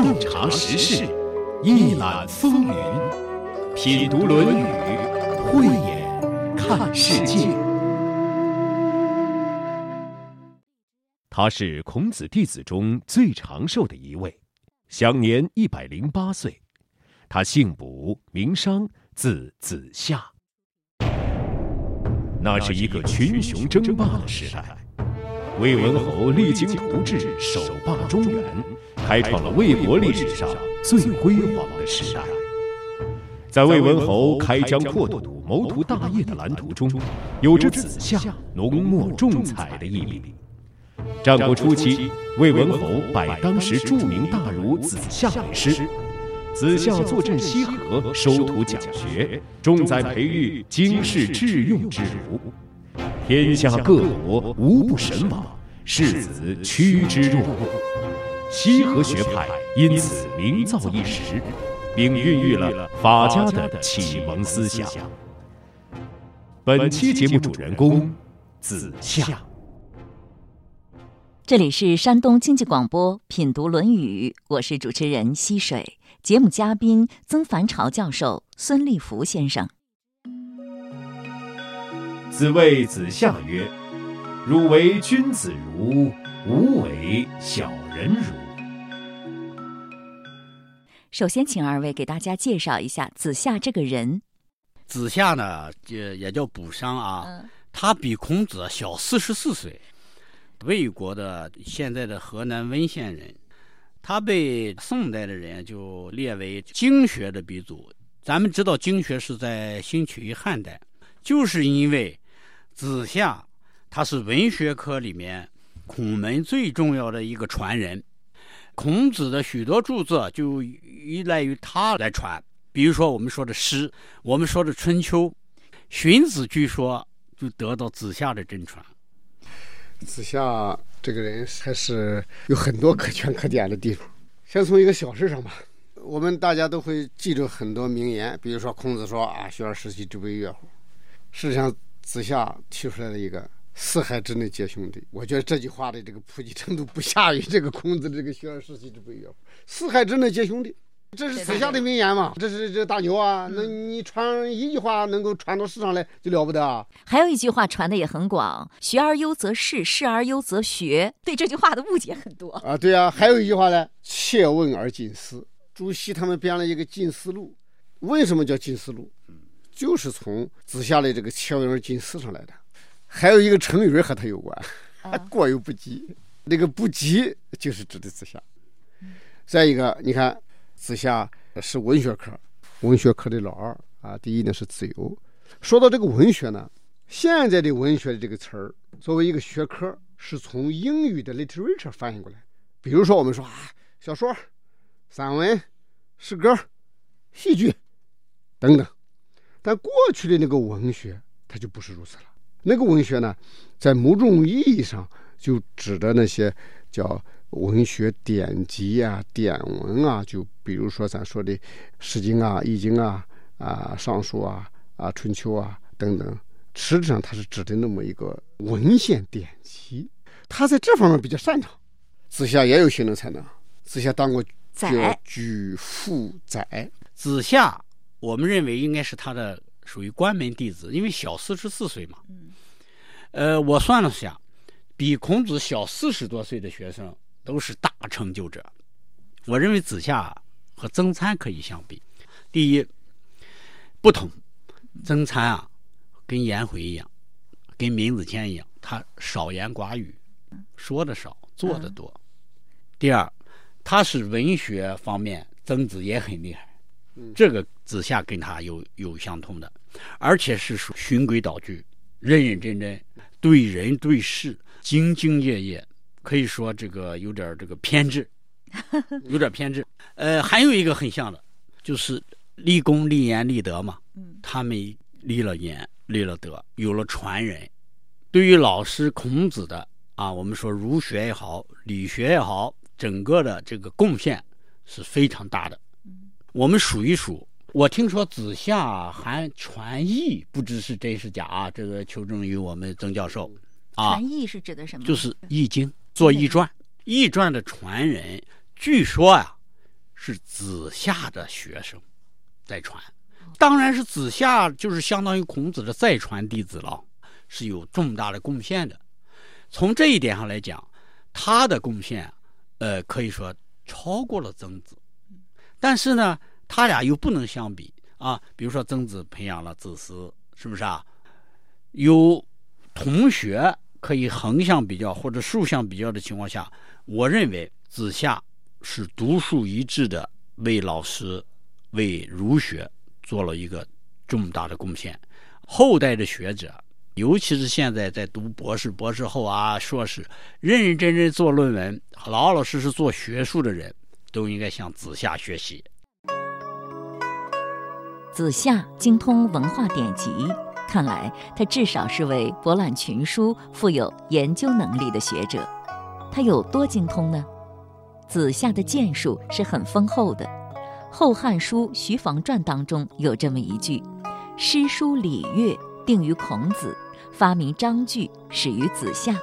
洞察时事，一览风云，品读《论语》，慧眼看世界。他是孔子弟子中最长寿的一位，享年一百零八岁。他姓卜，名商，字子夏。那是一个群雄争霸的时代，魏文侯励精图治，守霸中原，开创了魏国历史上最辉煌的时代。在魏文侯开疆扩土、谋图大业的蓝图中，有着子夏浓墨重彩的一笔。战国初期，魏文侯拜当时著名大儒子夏为师。子夏坐镇西河，收徒讲学，重在培育经世致用之儒。天下各国无不神往，世子趋之若鹜。西河学派因此名噪一时，并孕育了法家的启蒙思想。本期节目主人公子夏。这里是山东经济广播《品读论语》，我是主持人溪水。节目嘉宾曾凡朝教授、孙立福先生。子谓子夏曰：“汝为君子如，吾为小人如。”首先，请二位给大家介绍一下子夏这个人。子夏呢，也也叫卜商啊，他比孔子小四十四岁，魏国的现在的河南温县人。他被宋代的人就列为经学的鼻祖。咱们知道经学是在兴起于汉代，就是因为子夏他是文学科里面孔门最重要的一个传人，孔子的许多著作就依赖于他来传。比如说我们说的诗，我们说的《春秋》，荀子据说就得到子夏的真传。子夏这个人还是有很多可圈可点的地方。先从一个小事上吧，我们大家都会记住很多名言，比如说孔子说啊：“学而时习之，不亦说乎？”事实上，子夏提出来了一个“四海之内皆兄弟”。我觉得这句话的这个普及程度不下于这个孔子的这个“学而时习之，不亦说乎”。四海之内皆兄弟。这是子夏的名言嘛？这是这大牛啊！那你传一句话能够传到世上来就了不得啊！还有一句话传的也很广：“学而优则仕，仕而优则学。”对这句话的误解很多啊。对啊，还有一句话呢：“切问而近思。”朱熹他们编了一个《近思录》，为什么叫《近思录》？就是从子夏的这个“切问而近思”上来的。还有一个成语和他有关，“ 过犹不及”。那个“不及”就是指的子夏。再一个，你看。子夏是文学科，文学科的老二啊。第一呢是子由。说到这个文学呢，现在的文学的这个词儿，作为一个学科，是从英语的 literature 翻译过来。比如说我们说啊，小说、散文、诗歌、戏剧等等。但过去的那个文学，它就不是如此了。那个文学呢，在某种意义上就指的那些叫。文学典籍啊、典文啊，就比如说咱说的《诗经》啊、《易经》啊、啊《尚书》啊、啊《春秋》啊等等，实质上它是指的那么一个文献典籍。他在这方面比较擅长。子夏也有行政才能，子夏当过举父宰。子夏，我们认为应该是他的属于关门弟子，因为小四十四岁嘛。呃，我算了下，比孔子小四十多岁的学生。都是大成就者，我认为子夏和曾参可以相比。第一，不同，曾参啊，跟颜回一样，跟闵子骞一样，他少言寡语，说的少，做的多。第二，他是文学方面，曾子也很厉害，这个子夏跟他有有相通的，而且是属循规蹈矩，认认真真，对人对事兢兢业业。可以说这个有点这个偏执，有点偏执。呃，还有一个很像的，就是立功、立言、立德嘛。他们立了言，立了德，有了传人。对于老师孔子的啊，我们说儒学也好，理学也好，整个的这个贡献是非常大的。我们数一数，我听说子夏还传译，不知是真是假啊？这个求证于我们曾教授。传译是指的什么？就是《易经》。做易传，易传的传人，据说啊，是子夏的学生在传，当然是子夏就是相当于孔子的再传弟子了，是有重大的贡献的。从这一点上来讲，他的贡献，呃，可以说超过了曾子。但是呢，他俩又不能相比啊。比如说，曾子培养了子思，是不是啊？有同学可以横向比较或者竖向比较的情况下，我认为子夏是独树一帜的，为老师、为儒学做了一个重大的贡献。后代的学者。尤其是现在在读博士、博士后啊、硕士，认认真真做论文、老老实实做学术的人，都应该向子夏学习。子夏精通文化典籍，看来他至少是位博览群书、富有研究能力的学者。他有多精通呢？子夏的建树是很丰厚的，《后汉书·徐房传》当中有这么一句：“诗书礼乐定于孔子。”发明章句始于子夏。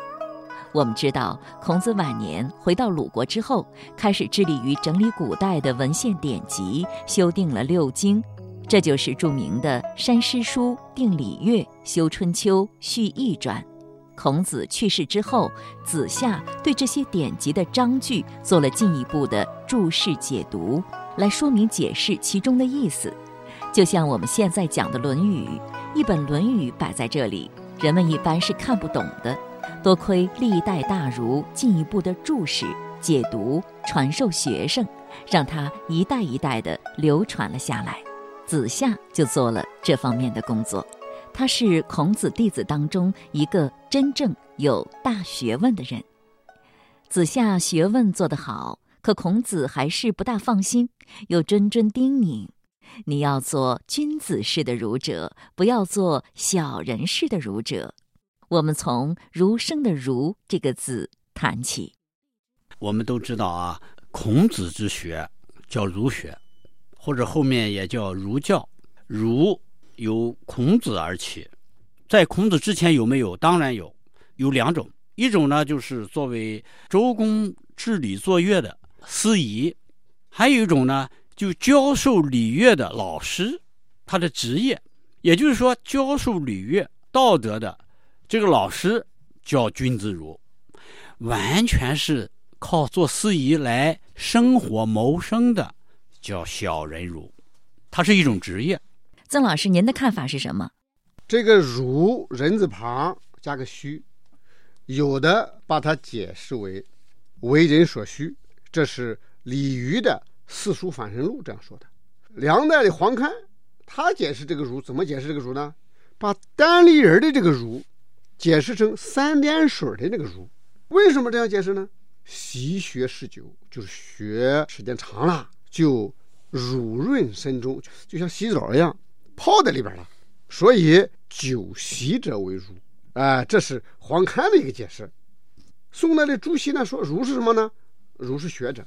我们知道，孔子晚年回到鲁国之后，开始致力于整理古代的文献典籍，修订了六经，这就是著名的《删诗书》《定礼乐》《修春秋》《续易传》。孔子去世之后，子夏对这些典籍的章句做了进一步的注释解读，来说明解释其中的意思。就像我们现在讲的《论语》，一本《论语》摆在这里。人们一般是看不懂的，多亏历代大儒进一步的注释、解读、传授学生，让他一代一代的流传了下来。子夏就做了这方面的工作，他是孔子弟子当中一个真正有大学问的人。子夏学问做得好，可孔子还是不大放心，又谆谆叮咛。你要做君子式的儒者，不要做小人式的儒者。我们从“儒生”的“儒”这个字谈起。我们都知道啊，孔子之学叫儒学，或者后面也叫儒教。儒由孔子而起，在孔子之前有没有？当然有，有两种。一种呢，就是作为周公治理作乐的司仪；还有一种呢。就教授礼乐的老师，他的职业，也就是说，教授礼乐道德的这个老师叫君子儒，完全是靠做司仪来生活谋生的叫小人儒，它是一种职业。曾老师，您的看法是什么？这个“儒”人字旁加个“虚”，有的把它解释为为人所需，这是李渔的。《四书反身录》这样说的，梁代的黄堪，他解释这个“儒”怎么解释这个“儒”呢？把单立人的这个“儒”解释成三点水的那个“儒”。为什么这样解释呢？习学事久，就是学时间长了，就乳润身中，就像洗澡一样，泡在里边了。所以久习者为儒。哎，这是黄侃的一个解释。宋代的朱熹呢说：“儒是什么呢？儒是学者，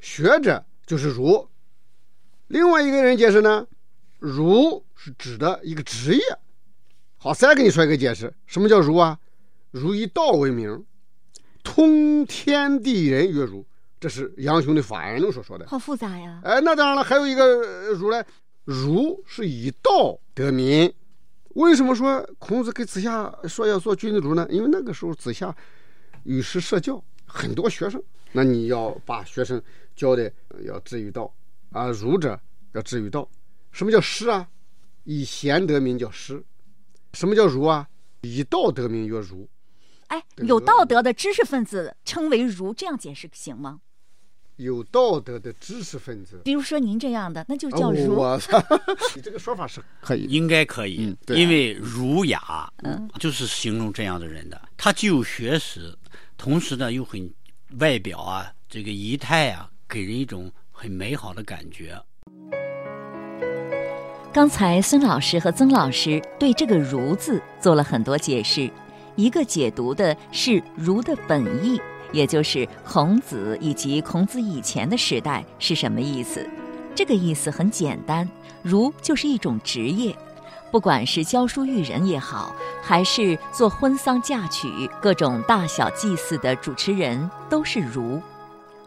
学者。”就是儒，另外一个人解释呢，儒是指的一个职业。好，再给你说一个解释，什么叫儒啊？儒以道为名，通天地人曰儒。这是杨雄的《法言论》所说的。好复杂呀！哎，那当然了，还有一个儒呢，儒是以道得民。为什么说孔子给子夏说要做君子儒呢？因为那个时候子夏与时社教，很多学生，那你要把学生。教的要至于道啊，儒者要至于道。什么叫师啊？以贤得名叫师。什么叫儒啊？以道得名曰儒。哎，有道德的知识分子称为儒，这样解释行吗？有道德的知识分子，比如说您这样的，那就叫儒。你这个说法是可以，应该可以，因为儒雅，嗯，就是形容这样的人的。他既有学识，同时呢又很外表啊，这个仪态啊。给人一种很美好的感觉。刚才孙老师和曾老师对这个“儒”字做了很多解释，一个解读的是“儒”的本意，也就是孔子以及孔子以前的时代是什么意思。这个意思很简单，“儒”就是一种职业，不管是教书育人也好，还是做婚丧嫁娶、各种大小祭祀的主持人，都是儒。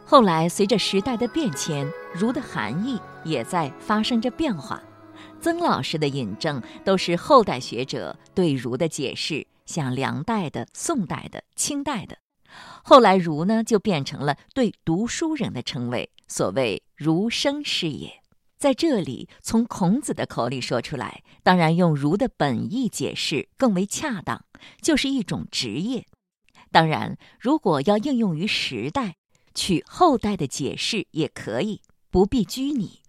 后来，随着时代的变迁，儒的含义也在发生着变化。曾老师的引证都是后代学者对儒的解释，像梁代的、宋代的、清代的。后来儒呢，就变成了对读书人的称谓，所谓“儒生是也”。在这里，从孔子的口里说出来，当然用儒的本意解释更为恰当，就是一种职业。当然，如果要应用于时代，取后代的解释也可以，不必拘泥。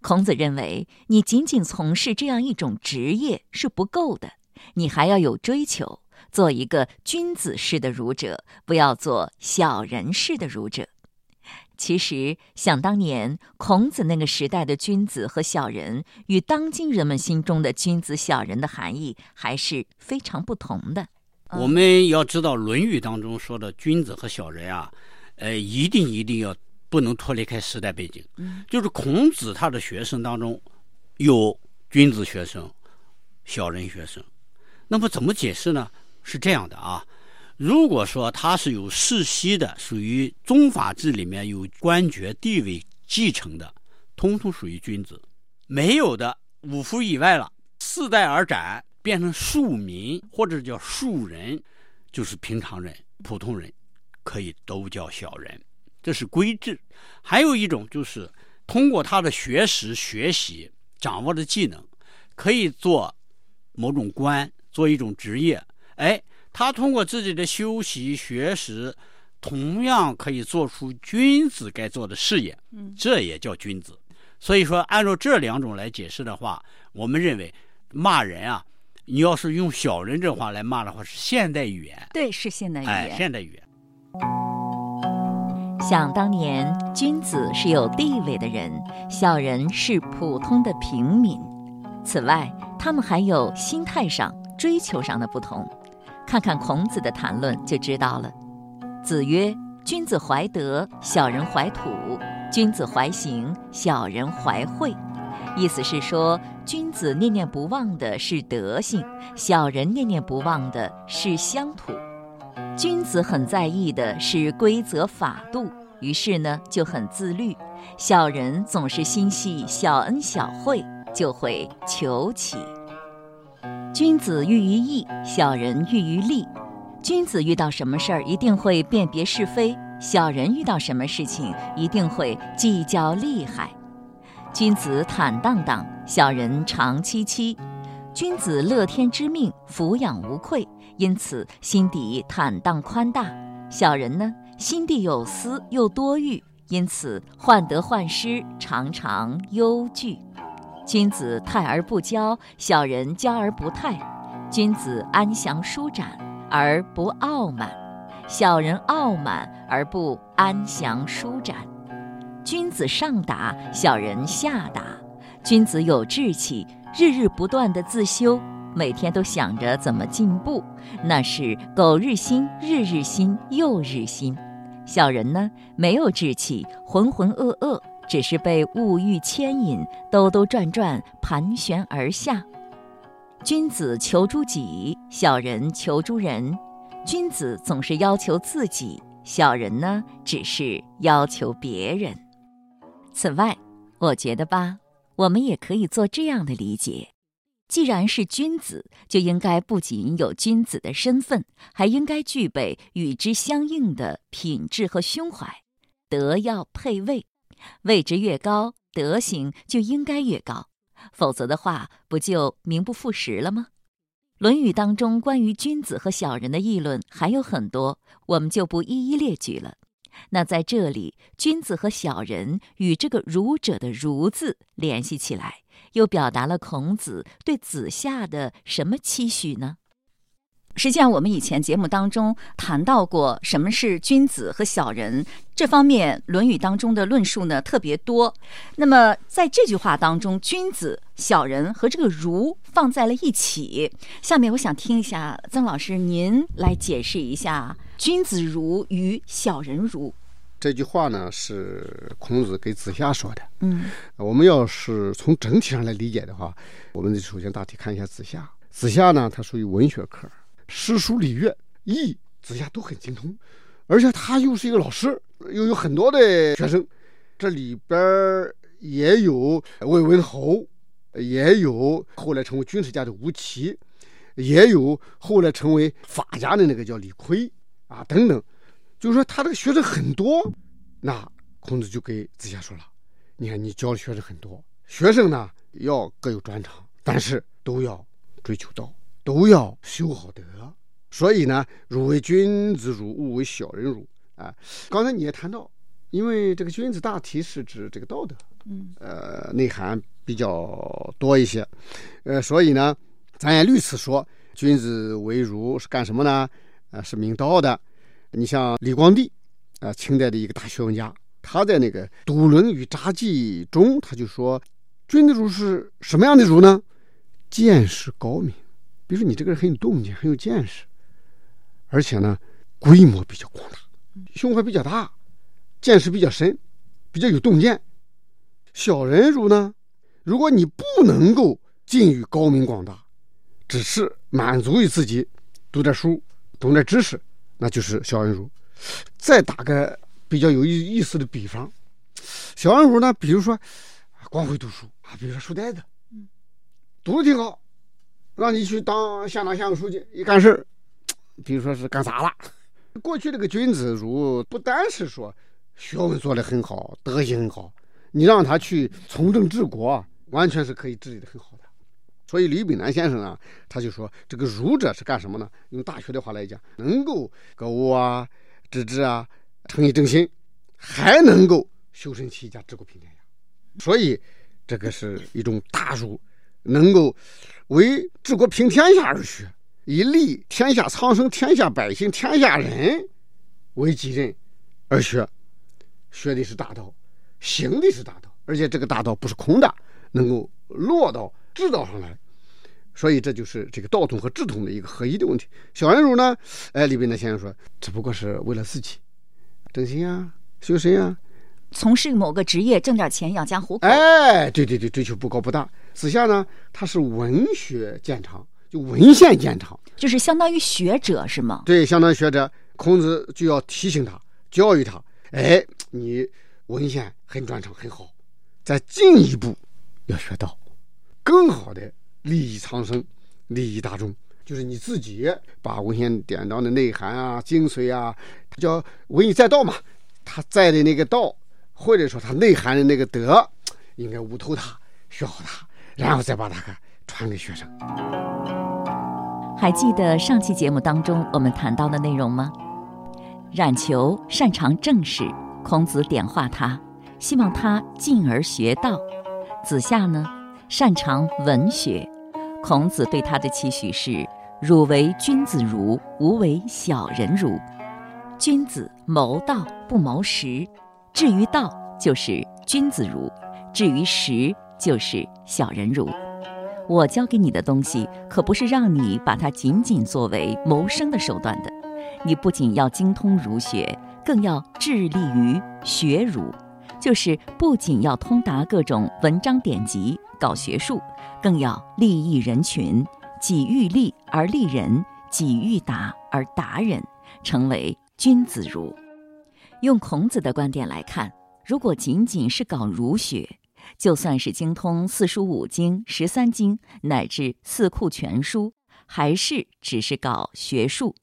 孔子认为，你仅仅从事这样一种职业是不够的，你还要有追求。做一个君子式的儒者，不要做小人式的儒者。其实，想当年，孔子那个时代的君子和小人，与当今人们心中的君子、小人的含义还是非常不同的。我们要知道，《论语》当中说的君子和小人啊，呃，一定一定要不能脱离开时代背景。嗯，就是孔子他的学生当中，有君子学生、小人学生。那么怎么解释呢？是这样的啊，如果说他是有世袭的，属于宗法制里面有官爵地位继承的，通通属于君子；没有的，五夫以外了，四代而斩，变成庶民或者叫庶人，就是平常人、普通人，可以都叫小人，这是规制。还有一种就是通过他的学识、学习、掌握的技能，可以做某种官，做一种职业。哎，他通过自己的修习学识，同样可以做出君子该做的事业，嗯，这也叫君子。所以说，按照这两种来解释的话，我们认为骂人啊，你要是用小人这话来骂的话，是现代语言。对，是现代语言。哎，现代语言。想当年，君子是有地位的人，小人是普通的平民。此外，他们还有心态上、追求上的不同。看看孔子的谈论就知道了。子曰：“君子怀德，小人怀土；君子怀行，小人怀惠。”意思是说，君子念念不忘的是德性，小人念念不忘的是乡土。君子很在意的是规则法度，于是呢就很自律；小人总是心系小恩小惠，就会求起。君子喻于义，小人喻于利。君子遇到什么事儿，一定会辨别是非；小人遇到什么事情，一定会计较利害。君子坦荡荡，小人长戚戚。君子乐天知命，俯仰无愧，因此心底坦荡宽大；小人呢，心地有私又多欲，因此患得患失，常常忧惧。君子泰而不骄，小人骄而不泰；君子安详舒展而不傲慢，小人傲慢而不安详舒展。君子上达，小人下达。君子有志气，日日不断的自修，每天都想着怎么进步，那是苟日新，日日新，又日新。小人呢，没有志气，浑浑噩噩。只是被物欲牵引，兜兜转转，盘旋而下。君子求诸己，小人求诸人。君子总是要求自己，小人呢，只是要求别人。此外，我觉得吧，我们也可以做这样的理解：既然是君子，就应该不仅有君子的身份，还应该具备与之相应的品质和胸怀，德要配位。位置越高，德行就应该越高，否则的话，不就名不副实了吗？《论语》当中关于君子和小人的议论还有很多，我们就不一一列举了。那在这里，君子和小人与这个儒者的“儒”字联系起来，又表达了孔子对子夏的什么期许呢？实际上，我们以前节目当中谈到过什么是君子和小人这方面，《论语》当中的论述呢特别多。那么在这句话当中，君子、小人和这个儒放在了一起。下面我想听一下曾老师您来解释一下“君子如与小人如”这句话呢，是孔子给子夏说的。嗯，我们要是从整体上来理解的话，我们首先大体看一下子夏。子夏呢，他属于文学科。诗书礼乐易，子夏都很精通，而且他又是一个老师，又有很多的学生，这里边也有魏文侯，也有后来成为军事家的吴起，也有后来成为法家的那个叫李悝啊等等，就是说他这个学生很多。那孔子就给子夏说了：“你看，你教的学生很多，学生呢要各有专长，但是都要追求道，都要修好德。所以呢，汝为君子汝，勿为小人汝。啊，刚才你也谈到，因为这个君子大体是指这个道德，嗯，呃，内涵比较多一些，呃，所以呢，咱也屡次说，君子为儒是干什么呢？啊，是明道的。你像李光地。啊，清代的一个大学问家，他在那个《笃论与札记》中，他就说：“君子儒是什么样的儒呢？见识高明，比如说你这个人很有洞见，很有见识，而且呢，规模比较广大，胸怀比较大，见识比较深，比较有洞见。小人儒呢，如果你不能够尽于高明广大，只是满足于自己读点书、懂点知识，那就是小人儒。”再打个比较有意意思的比方，小人儒呢，比如说光会读书啊，比如说书呆子，读的挺好，让你去当乡长、乡委书记，一干事比如说是干砸了。过去这个君子儒不单是说学问做得很好，德行很好，你让他去从政治国，完全是可以治理的很好的。所以李炳南先生啊，他就说这个儒者是干什么呢？用大学的话来讲，能够格物啊。致知啊，诚意正心，还能够修身齐家治国平天下，所以这个是一种大儒，能够为治国平天下而学，以利天下苍生、天下百姓、天下人为己任而学，学的是大道，行的是大道，而且这个大道不是空的，能够落到智道上来。所以这就是这个道统和智统的一个合一的问题。小人儒呢，哎，李炳南先生说，只不过是为了自己，整形啊，修身啊，从事某个职业挣点钱养家糊口。哎，对对对，追求不高不大。子夏呢，他是文学见长，就文献见长，就是相当于学者是吗？对，相当于学者。孔子就要提醒他，教育他，哎，你文献很专长很好，再进一步要学到，更好的。利益苍生，利益大众，就是你自己把文献典章的内涵啊、精髓啊，它叫文以载道嘛。他在的那个道，或者说他内涵的那个德，应该悟透它，学好它，然后再把它传给学生。还记得上期节目当中我们谈到的内容吗？冉求擅长政事，孔子点化他，希望他进而学道。子夏呢，擅长文学。孔子对他的期许是：“汝为君子儒，吾为小人儒。君子谋道不谋食，至于道就是君子儒，至于食就是小人儒。我教给你的东西，可不是让你把它仅仅作为谋生的手段的。你不仅要精通儒学，更要致力于学儒，就是不仅要通达各种文章典籍，搞学术。”更要利益人群，己欲利而利人，己欲达而达人，成为君子儒。用孔子的观点来看，如果仅仅是搞儒学，就算是精通四书五经、十三经乃至四库全书，还是只是搞学术。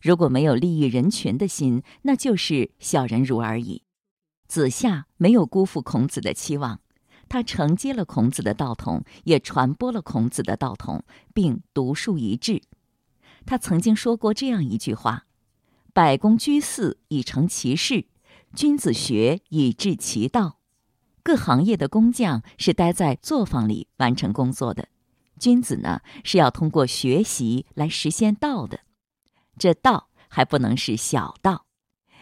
如果没有利益人群的心，那就是小人儒而已。子夏没有辜负孔子的期望。他承接了孔子的道统，也传播了孔子的道统，并独树一帜。他曾经说过这样一句话：“百工居肆以成其事，君子学以致其道。”各行业的工匠是待在作坊里完成工作的，君子呢是要通过学习来实现道的。这道还不能是小道。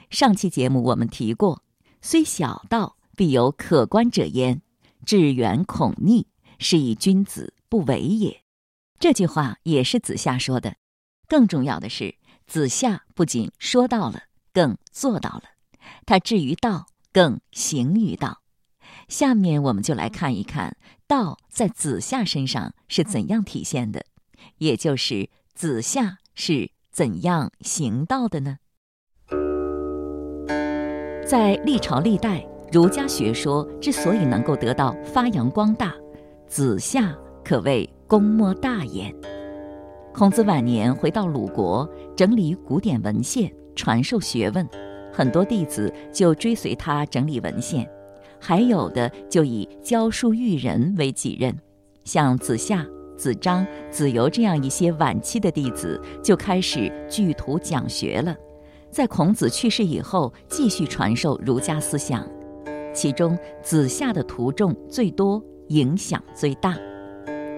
上期节目我们提过，虽小道，必有可观者焉。致远恐逆，是以君子不为也。这句话也是子夏说的。更重要的是，子夏不仅说到了，更做到了。他至于道，更行于道。下面我们就来看一看道在子夏身上是怎样体现的，也就是子夏是怎样行道的呢？在历朝历代。儒家学说之所以能够得到发扬光大，子夏可谓功莫大焉。孔子晚年回到鲁国，整理古典文献，传授学问，很多弟子就追随他整理文献，还有的就以教书育人为己任，像子夏、子张、子游这样一些晚期的弟子就开始聚徒讲学了，在孔子去世以后，继续传授儒家思想，其中子夏的徒众最多，影响最大。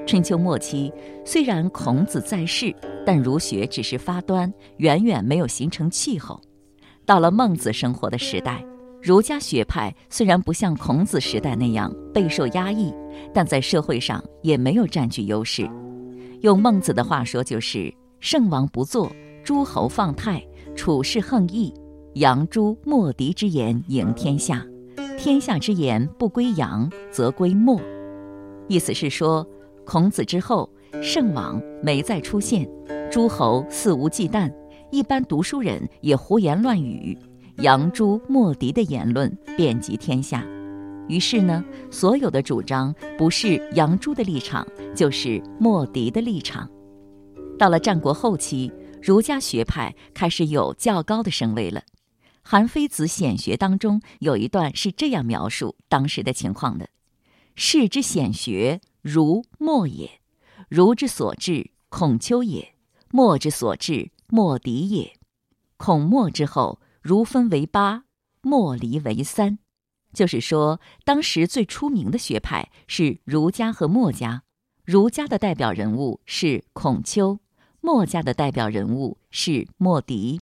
春秋末期，虽然孔子在世，但儒学只是发端，远远没有形成气候。到了孟子生活的时代，儒家学派虽然不像孔子时代那样备受压抑，但在社会上也没有占据优势。用孟子的话说，就是“圣王不作，诸侯放泰，处事横义，扬诸莫敌之言赢天下，天下之言不归扬，则归莫。”意思是说。孔子之后，圣王没再出现，诸侯肆无忌惮，一般读书人也胡言乱语，扬诸莫敌的言论遍及天下。于是呢，所有的主张不是扬朱的立场，就是莫敌的立场。到了战国后期，儒家学派开始有较高的声位了。《韩非子·显学》当中有一段是这样描述当时的情况的：“士之显学。”儒墨也，儒之所至，孔丘也；墨之所至，墨翟也。孔墨之后，儒分为八，墨离为三。就是说，当时最出名的学派是儒家和墨家。儒家的代表人物是孔丘，墨家的代表人物是墨翟。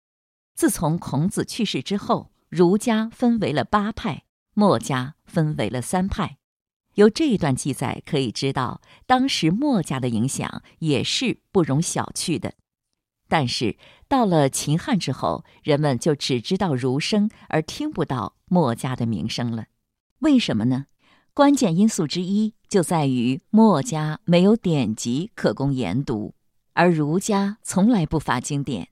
自从孔子去世之后，儒家分为了八派，墨家分为了三派。由这一段记载可以知道，当时墨家的影响也是不容小觑的。但是到了秦汉之后，人们就只知道儒生，而听不到墨家的名声了。为什么呢？关键因素之一就在于墨家没有典籍可供研读，而儒家从来不乏经典。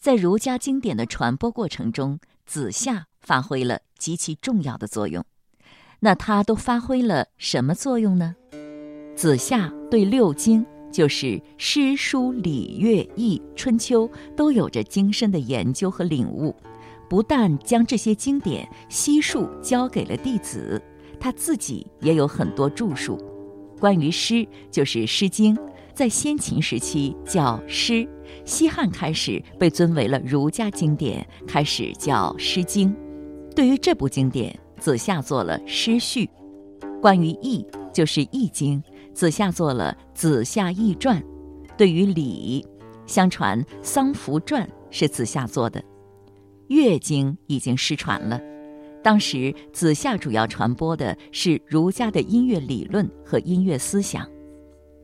在儒家经典的传播过程中，子夏发挥了极其重要的作用。那他都发挥了什么作用呢？子夏对六经，就是诗、书、礼、乐、易、春秋，都有着精深的研究和领悟。不但将这些经典悉数交给了弟子，他自己也有很多著述。关于诗，就是《诗经》，在先秦时期叫诗，西汉开始被尊为了儒家经典，开始叫《诗经》。对于这部经典。子夏做了《诗序》，关于易，就是《易经》，子夏做了《子夏易传》。对于礼，相传《桑福传》是子夏做的，《乐经》已经失传了。当时子夏主要传播的是儒家的音乐理论和音乐思想。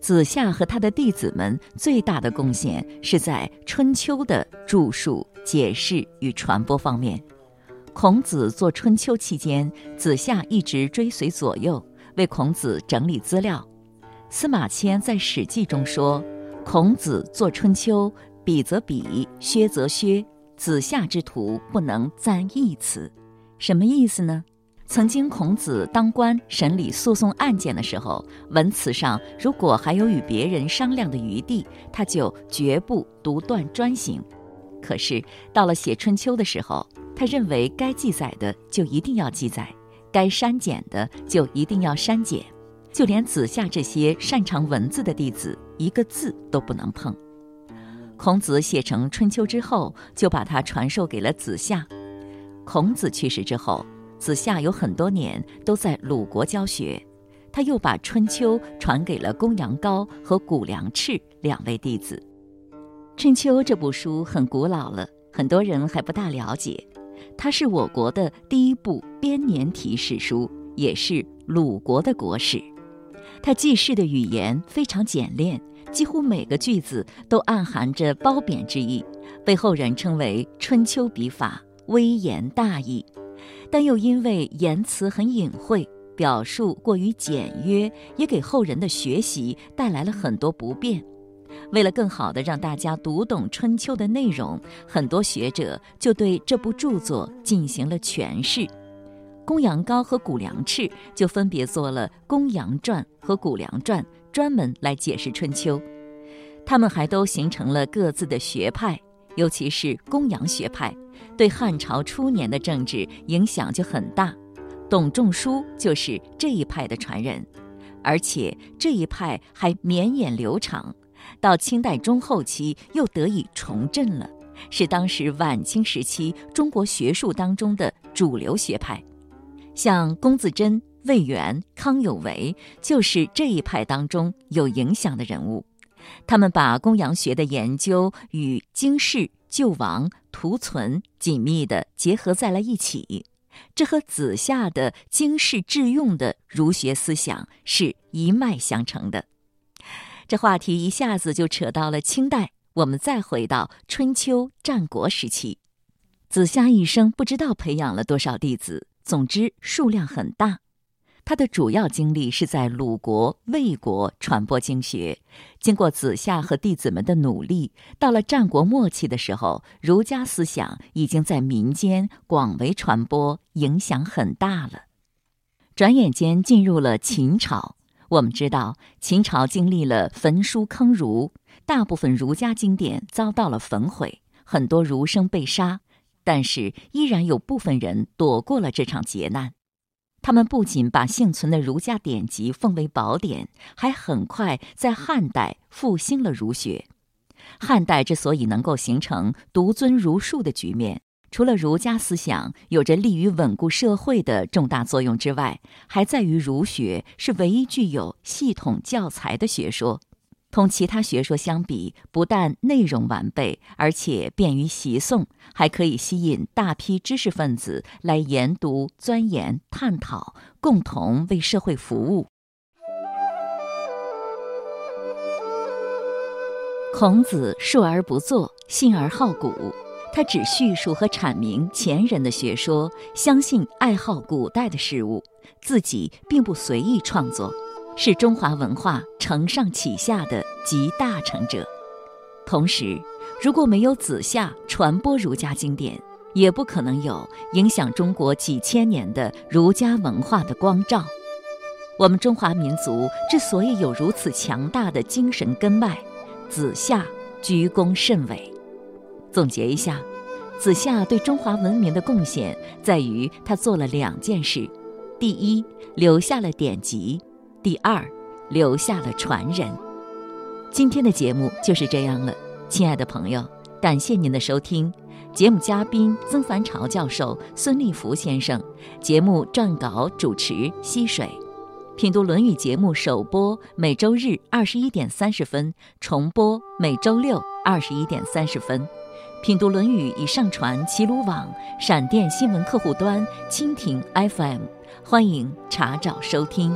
子夏和他的弟子们最大的贡献是在《春秋》的著述、解释与传播方面。孔子做春秋期间，子夏一直追随左右，为孔子整理资料。司马迁在《史记》中说：“孔子做春秋，比则比，削则削，子夏之徒不能赞一词。”什么意思呢？曾经孔子当官审理诉讼案件的时候，文辞上如果还有与别人商量的余地，他就绝不独断专行。可是到了写春秋的时候，他认为该记载的就一定要记载，该删减的就一定要删减，就连子夏这些擅长文字的弟子，一个字都不能碰。孔子写成《春秋》之后，就把它传授给了子夏。孔子去世之后，子夏有很多年都在鲁国教学，他又把《春秋》传给了公羊高和谷梁赤两位弟子。《春秋》这部书很古老了，很多人还不大了解。它是我国的第一部编年体史书，也是鲁国的国史。它记事的语言非常简练，几乎每个句子都暗含着褒贬之意，被后人称为“春秋笔法”，微言大义。但又因为言辞很隐晦，表述过于简约，也给后人的学习带来了很多不便。为了更好地让大家读懂《春秋》的内容，很多学者就对这部著作进行了诠释。公羊高和谷梁赤就分别做了《公羊传》和《谷梁传》，专门来解释春秋。他们还都形成了各自的学派，尤其是公羊学派，对汉朝初年的政治影响就很大。董仲舒就是这一派的传人，而且这一派还绵延流长，到清代中后期又得以重振了。是当时晚清时期中国学术当中的主流学派，像龚自珍、魏源、康有为就是这一派当中有影响的人物。他们把公羊学的研究与经世、救亡、图存紧密地结合在了一起，这和子夏的经世致用的儒学思想是一脉相承的。这话题一下子就扯到了清代。我们再回到春秋战国时期，子夏一生不知道培养了多少弟子，总之数量很大。他的主要精力是在鲁国、魏国传播经学。经过子夏和弟子们的努力，到了战国末期的时候，儒家思想已经在民间广为传播，影响很大了。转眼间进入了秦朝。我们知道，秦朝经历了焚书坑儒，大部分儒家经典遭到了焚毁，很多儒生被杀，但是依然有部分人躲过了这场劫难。他们不仅把幸存的儒家典籍奉为宝典，还很快在汉代复兴了儒学。汉代之所以能够形成独尊儒术的局面。除了儒家思想有着利于稳固社会的重大作用之外，还在于儒学是唯一具有系统教材的学说。同其他学说相比，不但内容完备，而且便于习诵，还可以吸引大批知识分子来研读、钻研、探讨，共同为社会服务。孔子述而不作，信而好古。他只叙述和阐明前人的学说，相信爱好古代的事物，自己并不随意创作，是中华文化承上启下的集大成者。同时，如果没有子夏传播儒家经典，也不可能有影响中国几千年的儒家文化的光照。我们中华民族之所以有如此强大的精神根脉，子夏居功甚伟。总结一下，子夏对中华文明的贡献在于他做了两件事：第一，留下了典籍；第二，留下了传人。今天的节目就是这样了，亲爱的朋友，感谢您的收听。节目嘉宾曾凡朝教授、孙立福先生，节目撰稿主持溪水。品读《论语》节目首播每周日二十一点三十分，重播每周六二十一点三十分。品读《论语》已上传齐鲁网、闪电新闻客户端、蜻蜓 FM，欢迎查找收听。